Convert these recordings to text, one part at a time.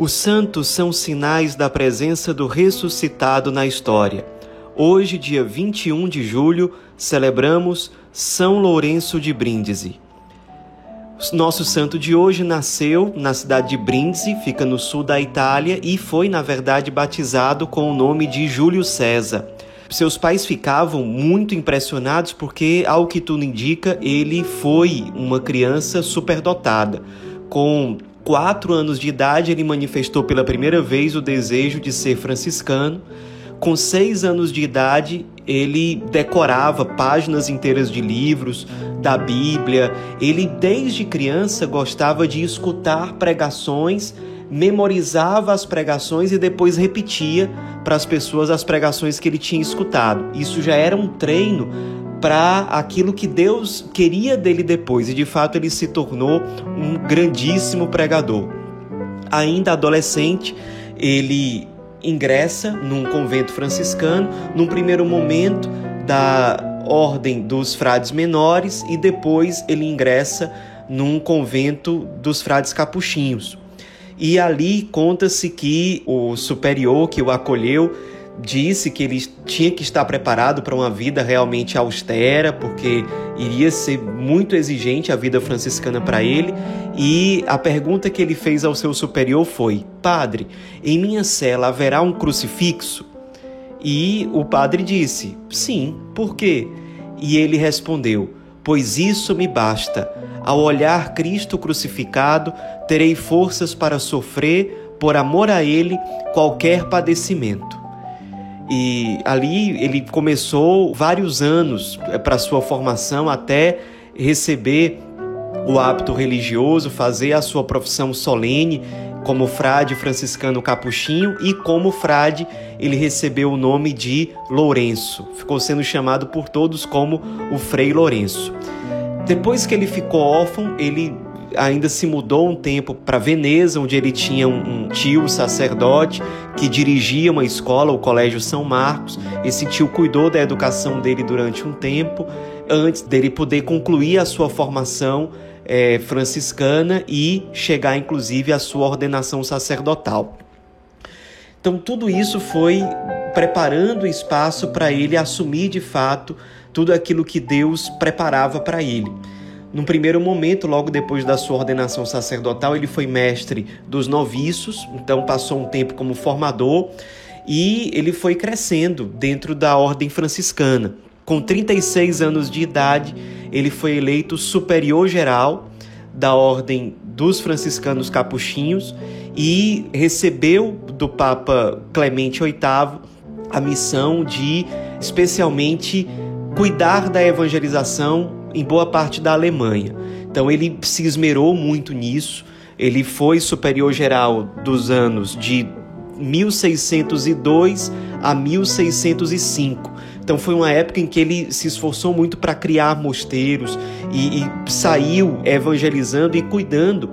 Os santos são sinais da presença do ressuscitado na história. Hoje, dia 21 de julho, celebramos São Lourenço de Brindisi. Nosso santo de hoje nasceu na cidade de Brindisi, fica no sul da Itália, e foi, na verdade, batizado com o nome de Júlio César. Seus pais ficavam muito impressionados porque, ao que tudo indica, ele foi uma criança superdotada, com quatro anos de idade, ele manifestou pela primeira vez o desejo de ser franciscano. Com seis anos de idade, ele decorava páginas inteiras de livros, da Bíblia. Ele, desde criança, gostava de escutar pregações, memorizava as pregações e depois repetia para as pessoas as pregações que ele tinha escutado. Isso já era um treino para aquilo que Deus queria dele depois, e de fato ele se tornou um grandíssimo pregador. Ainda adolescente, ele ingressa num convento franciscano, num primeiro momento da ordem dos frades menores e depois ele ingressa num convento dos frades capuchinhos. E ali conta-se que o superior que o acolheu disse que ele tinha que estar preparado para uma vida realmente austera, porque iria ser muito exigente a vida franciscana para ele. E a pergunta que ele fez ao seu superior foi: Padre, em minha cela haverá um crucifixo? E o padre disse: Sim, por quê? E ele respondeu: Pois isso me basta. Ao olhar Cristo crucificado, terei forças para sofrer, por amor a Ele, qualquer padecimento. E ali ele começou vários anos eh, para sua formação até receber o hábito religioso, fazer a sua profissão solene como frade franciscano capuchinho e como frade ele recebeu o nome de Lourenço. Ficou sendo chamado por todos como o Frei Lourenço. Depois que ele ficou órfão, ele ainda se mudou um tempo para Veneza, onde ele tinha um, um, tio sacerdote que dirigia uma escola, o Colégio São Marcos. Esse tio cuidou da educação dele durante um tempo, antes dele poder concluir a sua formação é, franciscana e chegar, inclusive, à sua ordenação sacerdotal. Então, tudo isso foi preparando espaço para ele assumir de fato tudo aquilo que Deus preparava para ele. Num primeiro momento, logo depois da sua ordenação sacerdotal, ele foi mestre dos noviços, então passou um tempo como formador e ele foi crescendo dentro da ordem franciscana. Com 36 anos de idade, ele foi eleito superior geral da ordem dos franciscanos capuchinhos e recebeu do Papa Clemente VIII a missão de especialmente cuidar da evangelização em boa parte da Alemanha. Então ele se esmerou muito nisso. Ele foi superior geral dos anos de 1602 a 1605. Então foi uma época em que ele se esforçou muito para criar mosteiros e, e saiu evangelizando e cuidando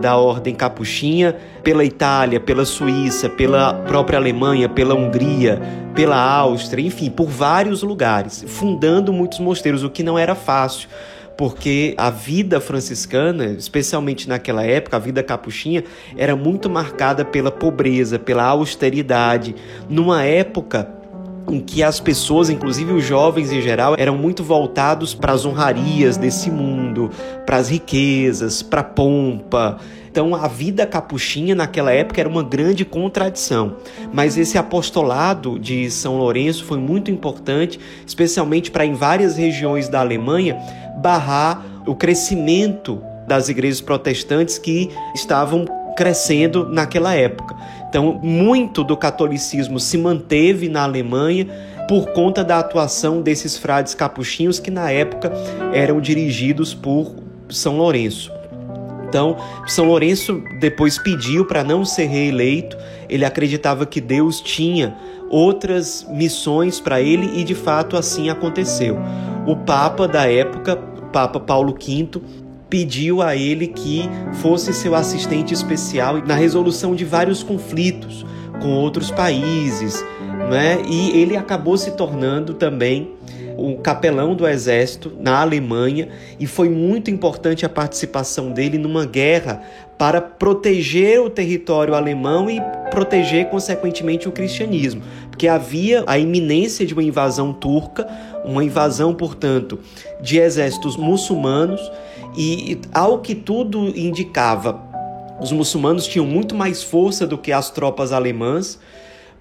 da ordem capuchinha pela Itália, pela Suíça, pela própria Alemanha, pela Hungria, pela Áustria, enfim, por vários lugares, fundando muitos mosteiros, o que não era fácil porque a vida franciscana, especialmente naquela época, a vida capuchinha, era muito marcada pela pobreza, pela austeridade, numa época em que as pessoas, inclusive os jovens em geral, eram muito voltados para as honrarias desse mundo, para as riquezas, para a pompa. Então a vida capuchinha naquela época era uma grande contradição. Mas esse apostolado de São Lourenço foi muito importante, especialmente para em várias regiões da Alemanha barrar o crescimento das igrejas protestantes que estavam crescendo naquela época. Então, muito do catolicismo se manteve na Alemanha por conta da atuação desses frades capuchinhos que na época eram dirigidos por São Lourenço. Então, São Lourenço depois pediu para não ser reeleito, ele acreditava que Deus tinha outras missões para ele e de fato assim aconteceu. O Papa da época, Papa Paulo V, pediu a ele que fosse seu assistente especial na resolução de vários conflitos com outros países, né? E ele acabou se tornando também o capelão do exército na Alemanha e foi muito importante a participação dele numa guerra para proteger o território alemão e proteger, consequentemente, o cristianismo, porque havia a iminência de uma invasão turca, uma invasão, portanto, de exércitos muçulmanos, e ao que tudo indicava, os muçulmanos tinham muito mais força do que as tropas alemãs,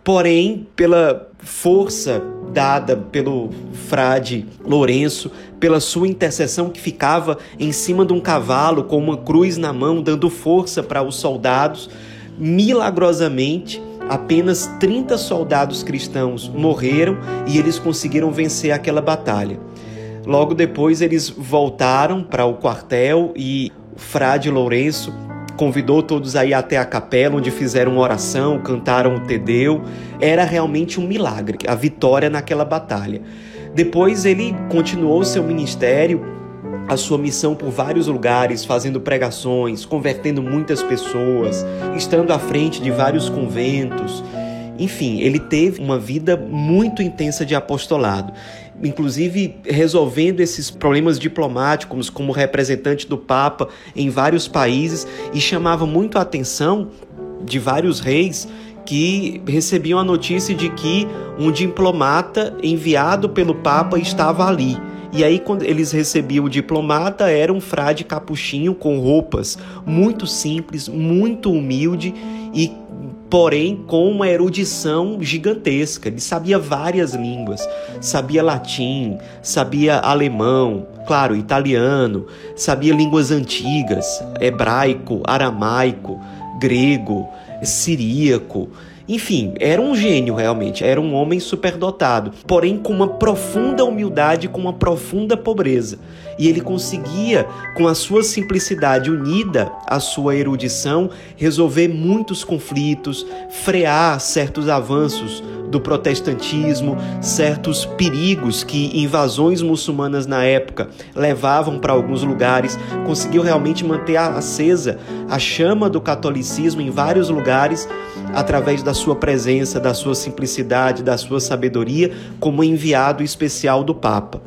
porém, pela força dada pelo frade Lourenço, pela sua intercessão que ficava em cima de um cavalo com uma cruz na mão, dando força para os soldados, milagrosamente, apenas 30 soldados cristãos morreram e eles conseguiram vencer aquela batalha. Logo depois eles voltaram para o quartel e o frade Lourenço convidou todos aí até a capela, onde fizeram uma oração, cantaram o Tedeu. Era realmente um milagre, a vitória naquela batalha. Depois ele continuou seu ministério, a sua missão por vários lugares, fazendo pregações, convertendo muitas pessoas, estando à frente de vários conventos. Enfim, ele teve uma vida muito intensa de apostolado inclusive resolvendo esses problemas diplomáticos como representante do Papa em vários países e chamava muito a atenção de vários reis que recebiam a notícia de que um diplomata enviado pelo Papa estava ali. E aí, quando eles recebiam o diplomata, era um frade capuchinho com roupas muito simples, muito humilde e porém com uma erudição gigantesca. Ele sabia várias línguas, sabia latim, sabia alemão, claro, italiano, sabia línguas antigas, hebraico, aramaico, grego, siríaco. Enfim, era um gênio realmente, era um homem superdotado, porém com uma profunda humildade, com uma profunda pobreza. E ele conseguia, com a sua simplicidade unida à sua erudição, resolver muitos conflitos, frear certos avanços do protestantismo, certos perigos que invasões muçulmanas na época levavam para alguns lugares, conseguiu realmente manter acesa a chama do catolicismo em vários lugares através da sua presença, da sua simplicidade, da sua sabedoria, como enviado especial do Papa.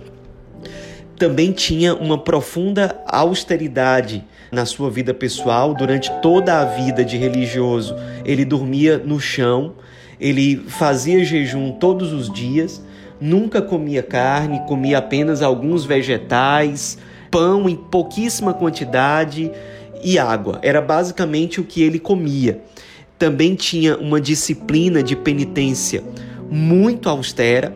Também tinha uma profunda austeridade na sua vida pessoal, durante toda a vida de religioso, ele dormia no chão, ele fazia jejum todos os dias, nunca comia carne, comia apenas alguns vegetais, pão em pouquíssima quantidade e água. Era basicamente o que ele comia também tinha uma disciplina de penitência muito austera,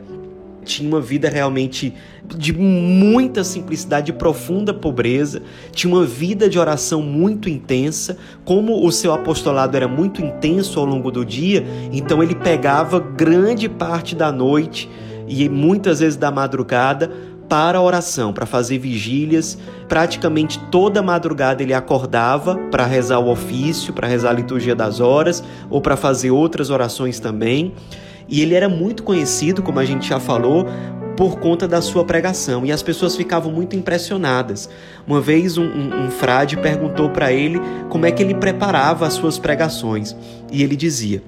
tinha uma vida realmente de muita simplicidade, de profunda pobreza, tinha uma vida de oração muito intensa. Como o seu apostolado era muito intenso ao longo do dia, então ele pegava grande parte da noite e muitas vezes da madrugada para a oração, para fazer vigílias. Praticamente toda madrugada ele acordava para rezar o ofício, para rezar a liturgia das horas ou para fazer outras orações também. E ele era muito conhecido, como a gente já falou, por conta da sua pregação e as pessoas ficavam muito impressionadas. Uma vez um, um, um frade perguntou para ele como é que ele preparava as suas pregações e ele dizia: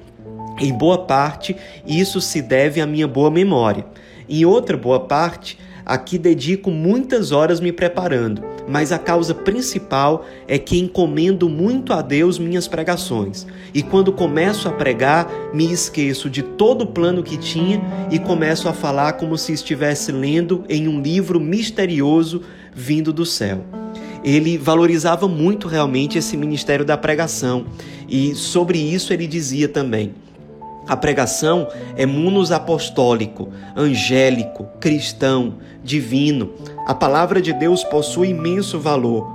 em boa parte isso se deve à minha boa memória, em outra boa parte Aqui dedico muitas horas me preparando, mas a causa principal é que encomendo muito a Deus minhas pregações. E quando começo a pregar, me esqueço de todo o plano que tinha e começo a falar como se estivesse lendo em um livro misterioso vindo do céu ele valorizava muito realmente esse ministério da pregação e sobre isso ele dizia também: a pregação é munus apostólico, angélico, cristão, divino. A palavra de Deus possui imenso valor,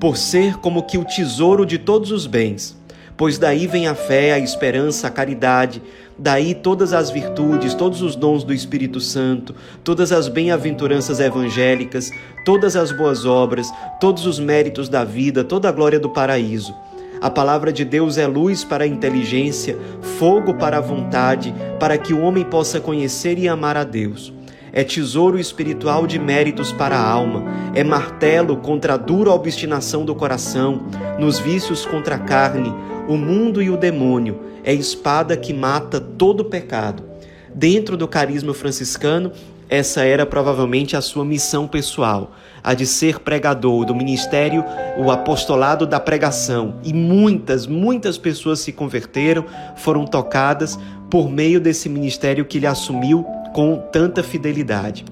por ser como que o tesouro de todos os bens. Pois daí vem a fé, a esperança, a caridade, daí todas as virtudes, todos os dons do Espírito Santo, todas as bem-aventuranças evangélicas, todas as boas obras, todos os méritos da vida, toda a glória do paraíso. A palavra de Deus é luz para a inteligência, fogo para a vontade, para que o homem possa conhecer e amar a Deus. É tesouro espiritual de méritos para a alma, é martelo contra a dura obstinação do coração, nos vícios contra a carne, o mundo e o demônio, é espada que mata todo pecado. Dentro do carisma franciscano, essa era provavelmente a sua missão pessoal, a de ser pregador do ministério, o apostolado da pregação. E muitas, muitas pessoas se converteram, foram tocadas por meio desse ministério que ele assumiu com tanta fidelidade.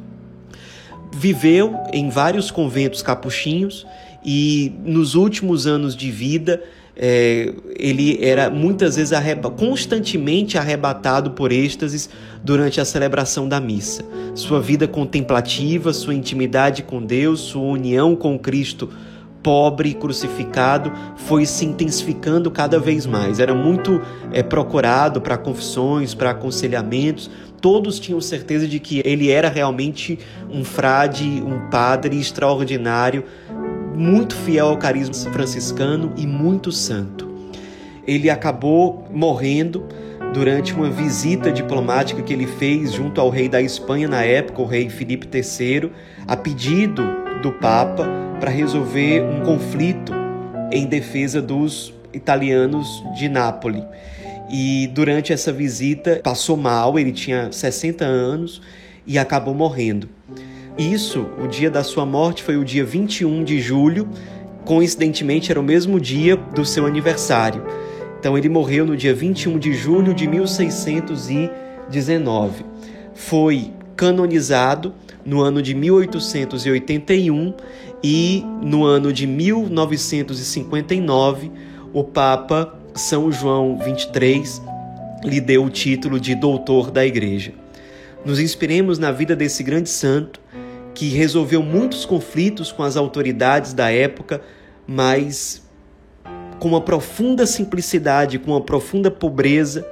Viveu em vários conventos capuchinhos e nos últimos anos de vida é, ele era muitas vezes arreba constantemente arrebatado por êxtases durante a celebração da missa. Sua vida contemplativa, sua intimidade com Deus, sua união com Cristo pobre e crucificado foi se intensificando cada vez mais. Era muito é, procurado para confissões, para aconselhamentos. Todos tinham certeza de que ele era realmente um frade, um padre extraordinário muito fiel ao carisma franciscano e muito santo. Ele acabou morrendo durante uma visita diplomática que ele fez junto ao rei da Espanha na época, o rei Filipe III, a pedido do Papa para resolver um conflito em defesa dos italianos de Nápoles. E durante essa visita passou mal, ele tinha 60 anos e acabou morrendo. Isso, o dia da sua morte foi o dia 21 de julho, coincidentemente era o mesmo dia do seu aniversário. Então ele morreu no dia 21 de julho de 1619. Foi canonizado no ano de 1881 e no ano de 1959 o Papa São João XXIII lhe deu o título de doutor da Igreja. Nos inspiremos na vida desse grande santo que resolveu muitos conflitos com as autoridades da época, mas com uma profunda simplicidade, com uma profunda pobreza,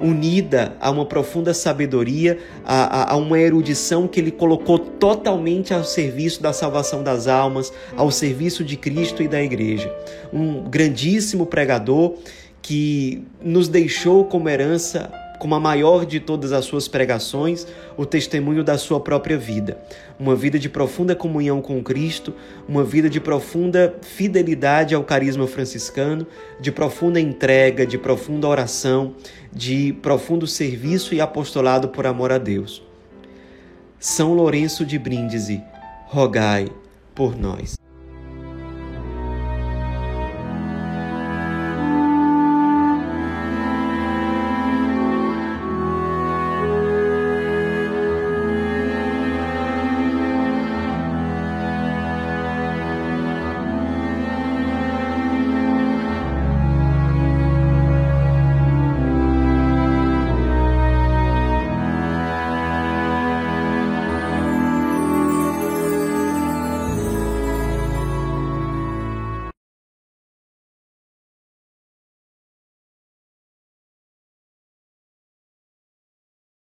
unida a uma profunda sabedoria, a, a, a, uma erudição que ele colocou totalmente ao serviço da salvação das almas, ao serviço de Cristo e da Igreja. Um grandíssimo pregador que nos deixou como herança como a maior de todas as suas pregações, o testemunho da sua própria vida. Uma vida de profunda comunhão com Cristo, uma vida de profunda fidelidade ao carisma franciscano, de profunda entrega, de profunda oração, de profundo serviço e apostolado por amor a Deus. São Lourenço de Brindisi, rogai por nós.